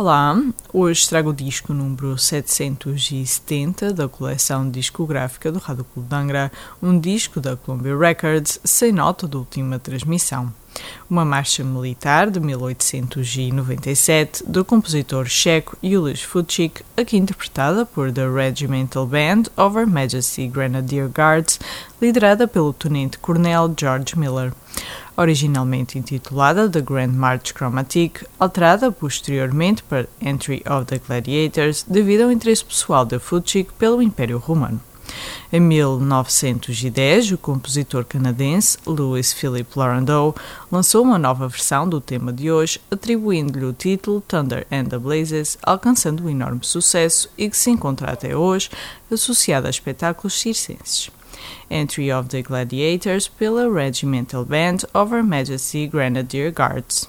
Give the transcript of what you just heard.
Olá, hoje trago o disco número 770 da coleção discográfica do Rádio Clube de Angra, um disco da Columbia Records sem nota de última transmissão. Uma marcha militar de 1897 do compositor checo Julius Fuchik, aqui interpretada por The Regimental Band of Her Majesty Grenadier Guards, liderada pelo tenente-coronel George Miller originalmente intitulada The Grand March Chromatique, alterada posteriormente para Entry of the Gladiators devido ao interesse pessoal de Fuchik pelo Império Romano. Em 1910, o compositor canadense Louis Philip Laurendeau lançou uma nova versão do tema de hoje, atribuindo-lhe o título Thunder and the Blazes, alcançando um enorme sucesso e que se encontra até hoje associado a espetáculos circenses. Entry of the Gladiators Pillar Regimental Band of Her Majesty Grenadier Guards.